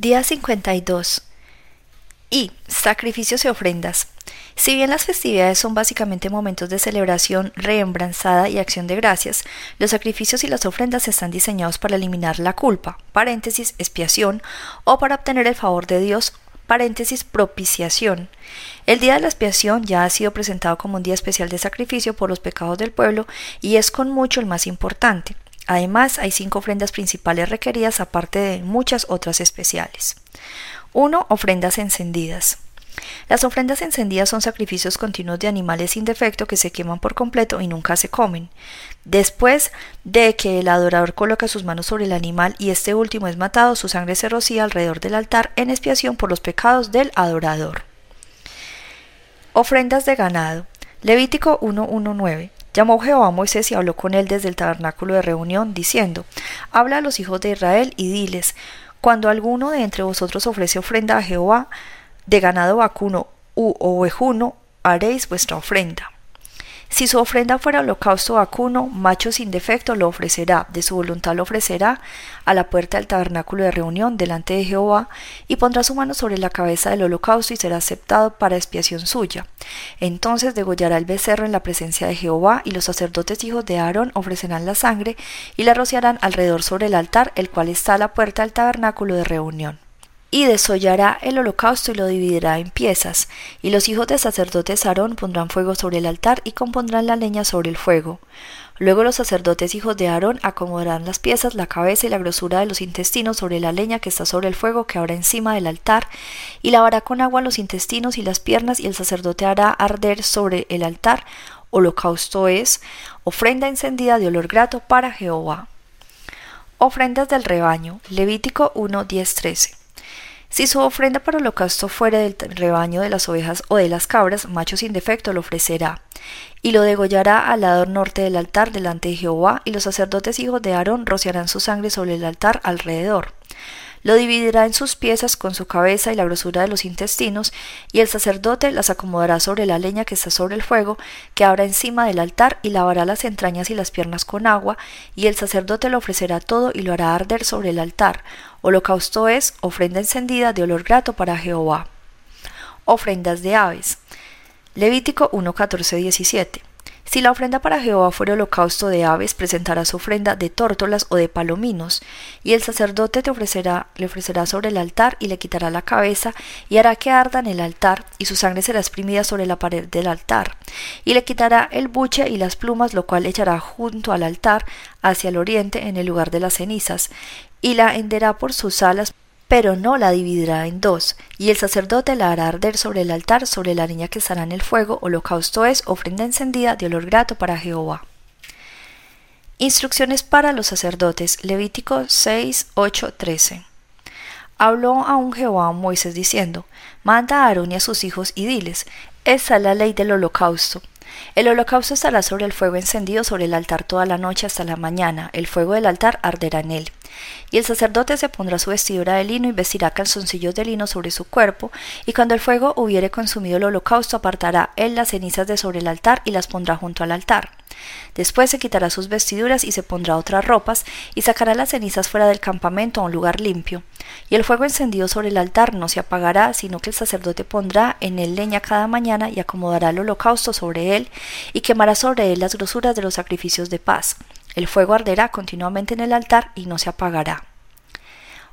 Día 52. Y sacrificios y ofrendas. Si bien las festividades son básicamente momentos de celebración, reembranzada y acción de gracias, los sacrificios y las ofrendas están diseñados para eliminar la culpa, paréntesis, expiación, o para obtener el favor de Dios, paréntesis, propiciación. El día de la expiación ya ha sido presentado como un día especial de sacrificio por los pecados del pueblo y es con mucho el más importante. Además, hay cinco ofrendas principales requeridas aparte de muchas otras especiales. 1. Ofrendas encendidas. Las ofrendas encendidas son sacrificios continuos de animales sin defecto que se queman por completo y nunca se comen. Después de que el adorador coloca sus manos sobre el animal y este último es matado, su sangre se rocía alrededor del altar en expiación por los pecados del adorador. Ofrendas de ganado. Levítico 119. Llamó Jehová a Moisés y habló con él desde el tabernáculo de reunión, diciendo, Habla a los hijos de Israel y diles, cuando alguno de entre vosotros ofrece ofrenda a Jehová, de ganado vacuno u ovejuno, haréis vuestra ofrenda. Si su ofrenda fuera holocausto vacuno, macho sin defecto lo ofrecerá, de su voluntad lo ofrecerá a la puerta del tabernáculo de reunión delante de Jehová, y pondrá su mano sobre la cabeza del holocausto y será aceptado para expiación suya. Entonces degollará el becerro en la presencia de Jehová, y los sacerdotes hijos de Aarón ofrecerán la sangre y la rociarán alrededor sobre el altar, el cual está a la puerta del tabernáculo de reunión y desollará el holocausto y lo dividirá en piezas, y los hijos de sacerdotes Aarón pondrán fuego sobre el altar y compondrán la leña sobre el fuego. Luego los sacerdotes hijos de Aarón acomodarán las piezas, la cabeza y la grosura de los intestinos sobre la leña que está sobre el fuego que habrá encima del altar, y lavará con agua los intestinos y las piernas, y el sacerdote hará arder sobre el altar. Holocausto es ofrenda encendida de olor grato para Jehová. Ofrendas del rebaño. Levítico 1, 13. Si su ofrenda para holocausto fuere del rebaño de las ovejas o de las cabras, macho sin defecto lo ofrecerá, y lo degollará al lado norte del altar delante de Jehová, y los sacerdotes hijos de Aarón rociarán su sangre sobre el altar alrededor. Lo dividirá en sus piezas con su cabeza y la grosura de los intestinos, y el sacerdote las acomodará sobre la leña que está sobre el fuego, que habrá encima del altar, y lavará las entrañas y las piernas con agua, y el sacerdote lo ofrecerá todo y lo hará arder sobre el altar. Holocausto es ofrenda encendida de olor grato para Jehová. Ofrendas de aves. Levítico 1, 17. Si la ofrenda para Jehová fuera holocausto de aves, presentará su ofrenda de tórtolas o de palominos, y el sacerdote te ofrecerá, le ofrecerá sobre el altar y le quitará la cabeza, y hará que arda en el altar, y su sangre será exprimida sobre la pared del altar, y le quitará el buche y las plumas, lo cual echará junto al altar hacia el oriente en el lugar de las cenizas, y la henderá por sus alas pero no la dividirá en dos, y el sacerdote la hará arder sobre el altar sobre la niña que estará en el fuego, holocausto es ofrenda encendida de olor grato para Jehová. Instrucciones para los sacerdotes. Levítico 6, 8, 13. Habló aún Jehová a Moisés diciendo, Manda a Aarón y a sus hijos y diles, esta es la ley del holocausto. El holocausto estará sobre el fuego encendido sobre el altar toda la noche hasta la mañana, el fuego del altar arderá en él. Y el sacerdote se pondrá su vestidura de lino y vestirá calzoncillos de lino sobre su cuerpo, y cuando el fuego hubiere consumido el holocausto apartará él las cenizas de sobre el altar y las pondrá junto al altar. Después se quitará sus vestiduras y se pondrá otras ropas, y sacará las cenizas fuera del campamento a un lugar limpio. Y el fuego encendido sobre el altar no se apagará, sino que el sacerdote pondrá en él leña cada mañana y acomodará el holocausto sobre él, y quemará sobre él las grosuras de los sacrificios de paz. El fuego arderá continuamente en el altar y no se apagará.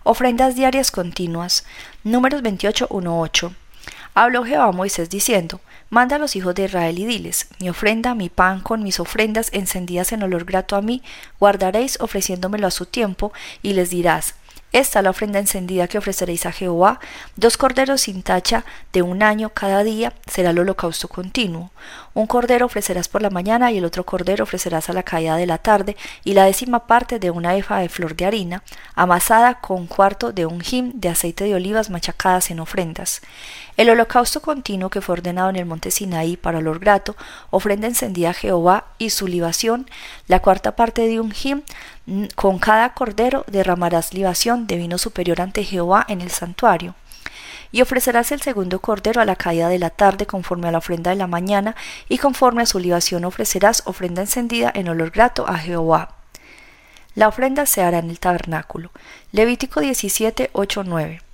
Ofrendas diarias continuas. Números 28.1.8. Habló Jehová a Moisés diciendo, Manda a los hijos de Israel y diles, mi ofrenda, mi pan con mis ofrendas encendidas en olor grato a mí, guardaréis ofreciéndomelo a su tiempo, y les dirás, esta la ofrenda encendida que ofreceréis a Jehová, dos corderos sin tacha de un año cada día será el holocausto continuo. Un cordero ofrecerás por la mañana y el otro cordero ofrecerás a la caída de la tarde, y la décima parte de una efa de flor de harina, amasada con cuarto de un jim de aceite de olivas machacadas en ofrendas. El holocausto continuo que fue ordenado en el monte Sinaí para olor grato, ofrenda encendida a Jehová y su libación, la cuarta parte de un jim con cada cordero derramarás libación de vino superior ante Jehová en el santuario. Y ofrecerás el segundo cordero a la caída de la tarde conforme a la ofrenda de la mañana, y conforme a su libación ofrecerás ofrenda encendida en olor grato a Jehová. La ofrenda se hará en el tabernáculo. Levítico 17, 8, 9.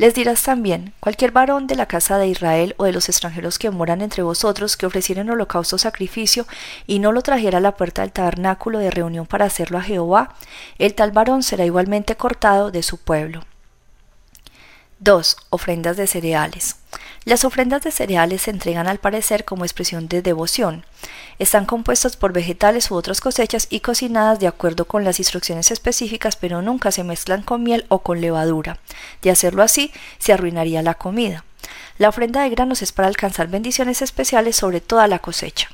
Les dirás también, cualquier varón de la casa de Israel o de los extranjeros que moran entre vosotros que ofrecieren holocausto sacrificio y no lo trajera a la puerta del tabernáculo de reunión para hacerlo a Jehová, el tal varón será igualmente cortado de su pueblo. 2. Ofrendas de cereales. Las ofrendas de cereales se entregan al parecer como expresión de devoción. Están compuestas por vegetales u otras cosechas y cocinadas de acuerdo con las instrucciones específicas, pero nunca se mezclan con miel o con levadura. De hacerlo así, se arruinaría la comida. La ofrenda de granos es para alcanzar bendiciones especiales sobre toda la cosecha.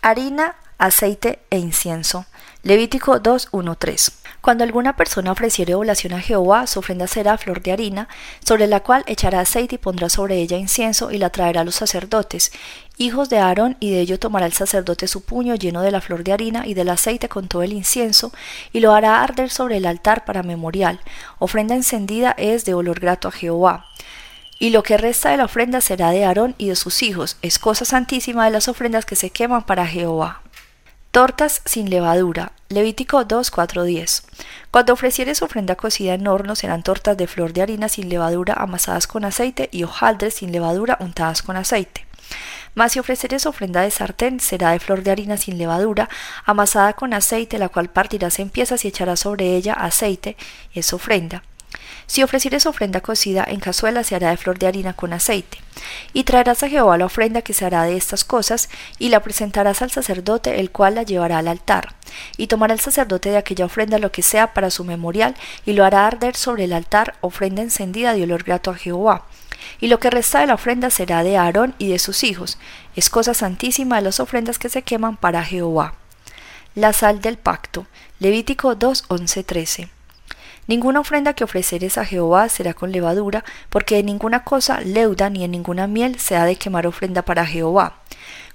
Harina, aceite e incienso. Levítico 2.1.3. Cuando alguna persona ofreciere oblación a Jehová, su ofrenda será flor de harina, sobre la cual echará aceite y pondrá sobre ella incienso y la traerá a los sacerdotes, hijos de Aarón, y de ello tomará el sacerdote su puño lleno de la flor de harina y del aceite con todo el incienso, y lo hará arder sobre el altar para memorial. Ofrenda encendida es de olor grato a Jehová. Y lo que resta de la ofrenda será de Aarón y de sus hijos, es cosa santísima de las ofrendas que se queman para Jehová. Tortas sin levadura. Levítico 2, 4, 10. Cuando ofrecieres ofrenda cocida en horno serán tortas de flor de harina sin levadura amasadas con aceite y hojaldres sin levadura untadas con aceite. Mas si ofreceres ofrenda de sartén será de flor de harina sin levadura amasada con aceite, la cual partirás en piezas y echarás sobre ella aceite, es ofrenda. Si ofrecieres ofrenda cocida en cazuela, se hará de flor de harina con aceite. Y traerás a Jehová la ofrenda que se hará de estas cosas, y la presentarás al sacerdote, el cual la llevará al altar. Y tomará el sacerdote de aquella ofrenda lo que sea para su memorial, y lo hará arder sobre el altar, ofrenda encendida de olor grato a Jehová. Y lo que resta de la ofrenda será de Aarón y de sus hijos. Es cosa santísima de las ofrendas que se queman para Jehová. La sal del pacto. Levítico 2, 13. Ninguna ofrenda que ofreceres a Jehová será con levadura, porque en ninguna cosa leuda ni en ninguna miel se ha de quemar ofrenda para Jehová.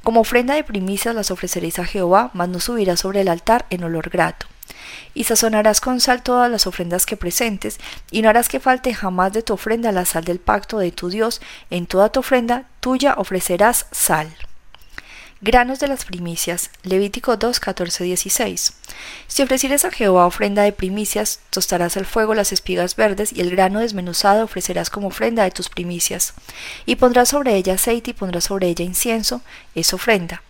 Como ofrenda de primicias las ofreceréis a Jehová, mas no subirá sobre el altar en olor grato. Y sazonarás con sal todas las ofrendas que presentes, y no harás que falte jamás de tu ofrenda la sal del pacto de tu Dios, en toda tu ofrenda tuya ofrecerás sal. Granos de las primicias. Levítico 2, 14, 16. Si ofrecieres a Jehová ofrenda de primicias, tostarás al fuego las espigas verdes y el grano desmenuzado ofrecerás como ofrenda de tus primicias. Y pondrás sobre ella aceite y pondrás sobre ella incienso, es ofrenda.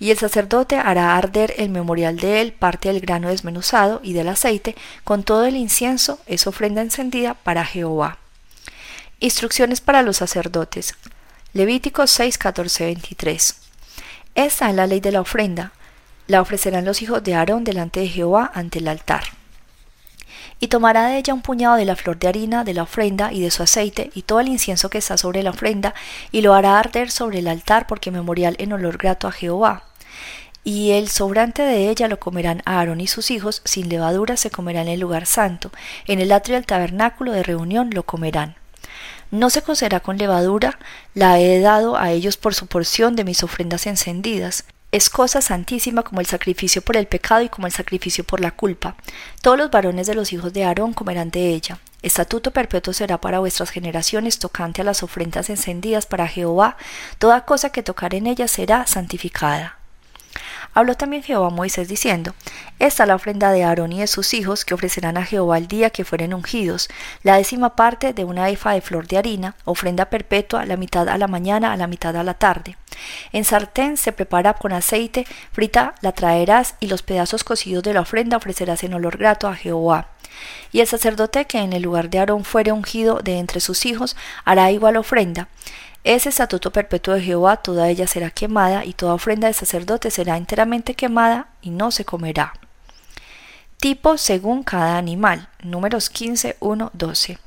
Y el sacerdote hará arder el memorial de él, parte del grano desmenuzado y del aceite, con todo el incienso, es ofrenda encendida para Jehová. Instrucciones para los sacerdotes. Levítico 6, 14, 23. Esta es la ley de la ofrenda. La ofrecerán los hijos de Aarón delante de Jehová ante el altar. Y tomará de ella un puñado de la flor de harina de la ofrenda y de su aceite y todo el incienso que está sobre la ofrenda y lo hará arder sobre el altar porque memorial en olor grato a Jehová. Y el sobrante de ella lo comerán Aarón y sus hijos, sin levadura se comerá en el lugar santo, en el atrio del tabernáculo de reunión lo comerán. No se cocerá con levadura, la he dado a ellos por su porción de mis ofrendas encendidas. Es cosa santísima como el sacrificio por el pecado y como el sacrificio por la culpa. Todos los varones de los hijos de Aarón comerán de ella. Estatuto perpetuo será para vuestras generaciones tocante a las ofrendas encendidas para Jehová. Toda cosa que tocar en ella será santificada. Habló también Jehová a Moisés diciendo, Esta es la ofrenda de Aarón y de sus hijos que ofrecerán a Jehová el día que fueren ungidos, la décima parte de una efa de flor de harina, ofrenda perpetua, la mitad a la mañana, a la mitad a la tarde. En sartén se prepara con aceite, frita la traerás y los pedazos cocidos de la ofrenda ofrecerás en olor grato a Jehová. Y el sacerdote que en el lugar de Aarón fuere ungido de entre sus hijos hará igual ofrenda. Ese estatuto perpetuo de Jehová, toda ella será quemada, y toda ofrenda de sacerdote será enteramente quemada, y no se comerá. Tipo según cada animal. Números 15, 1, 12.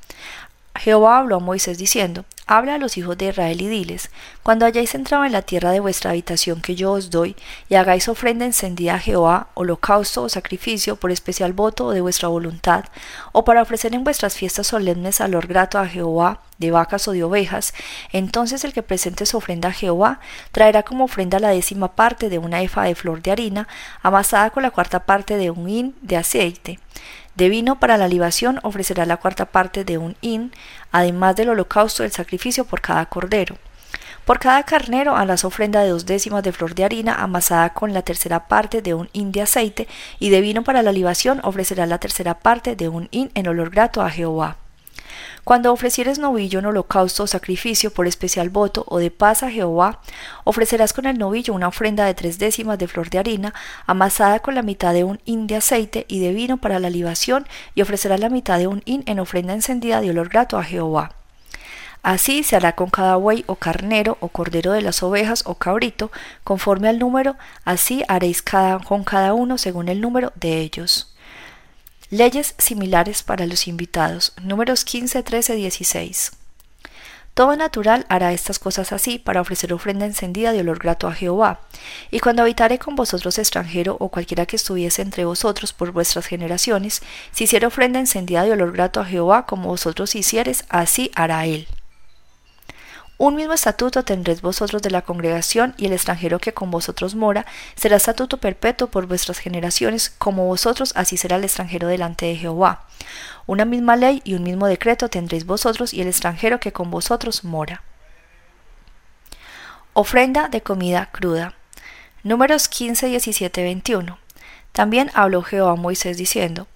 Jehová habló a Moisés diciendo, Habla a los hijos de Israel y diles, cuando hayáis entrado en la tierra de vuestra habitación que yo os doy, y hagáis ofrenda encendida a Jehová, holocausto o sacrificio por especial voto de vuestra voluntad, o para ofrecer en vuestras fiestas solemnes alor grato a Jehová, de vacas o de ovejas, entonces el que presente su ofrenda a Jehová traerá como ofrenda la décima parte de una efa de flor de harina, amasada con la cuarta parte de un hin de aceite de vino para la libación ofrecerá la cuarta parte de un hin, además del holocausto del sacrificio por cada cordero. Por cada carnero harás ofrenda de dos décimas de flor de harina amasada con la tercera parte de un hin de aceite, y de vino para la libación ofrecerá la tercera parte de un hin en olor grato a Jehová. Cuando ofrecieres novillo en holocausto o sacrificio por especial voto o de paz a Jehová, ofrecerás con el novillo una ofrenda de tres décimas de flor de harina, amasada con la mitad de un hin de aceite y de vino para la libación, y ofrecerás la mitad de un hin en ofrenda encendida de olor grato a Jehová. Así se hará con cada buey o carnero o cordero de las ovejas o cabrito, conforme al número, así haréis con cada uno según el número de ellos. Leyes similares para los invitados. Números 15, 13, 16. Todo natural hará estas cosas así para ofrecer ofrenda encendida de olor grato a Jehová. Y cuando habitare con vosotros extranjero o cualquiera que estuviese entre vosotros por vuestras generaciones, si hiciera ofrenda encendida de olor grato a Jehová como vosotros hicieres, así hará él. Un mismo estatuto tendréis vosotros de la congregación, y el extranjero que con vosotros mora será estatuto perpetuo por vuestras generaciones, como vosotros así será el extranjero delante de Jehová. Una misma ley y un mismo decreto tendréis vosotros y el extranjero que con vosotros mora. Ofrenda de comida cruda. Números 15, 17, 21. También habló Jehová a Moisés diciendo,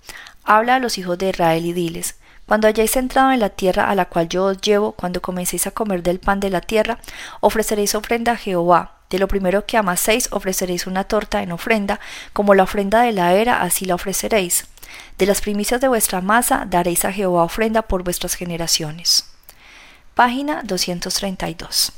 Habla a los hijos de Israel y diles, cuando hayáis entrado en la tierra a la cual yo os llevo, cuando comencéis a comer del pan de la tierra, ofreceréis ofrenda a Jehová. De lo primero que amaséis ofreceréis una torta en ofrenda, como la ofrenda de la era, así la ofreceréis. De las primicias de vuestra masa daréis a Jehová ofrenda por vuestras generaciones. Página 232.